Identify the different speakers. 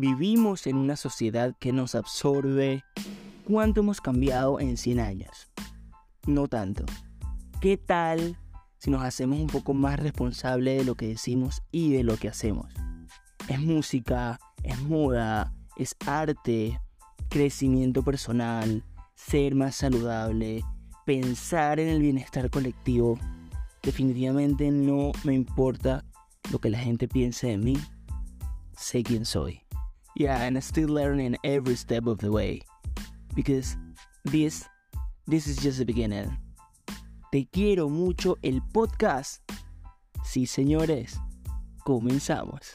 Speaker 1: Vivimos en una sociedad que nos absorbe. ¿Cuánto hemos cambiado en 100 años? No tanto. ¿Qué tal si nos hacemos un poco más responsables de lo que decimos y de lo que hacemos? Es música, es moda, es arte, crecimiento personal, ser más saludable, pensar en el bienestar colectivo. Definitivamente no me importa lo que la gente piense de mí. Sé quién soy. Yeah, and I'm still learning every step of the way. Because this this is just the beginning. Te quiero mucho el podcast. Sí, señores. Comenzamos.